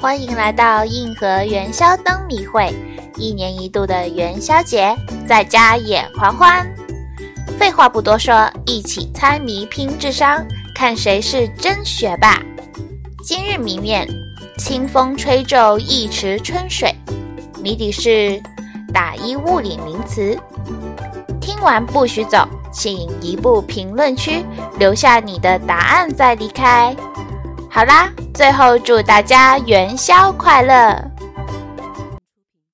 欢迎来到硬核元宵灯谜会，一年一度的元宵节，在家也狂欢。废话不多说，一起猜谜拼智商，看谁是真学霸。今日谜面：清风吹皱一池春水。谜底是打一物理名词。听完不许走，请移步评论区留下你的答案再离开。好啦，最后祝大家元宵快乐！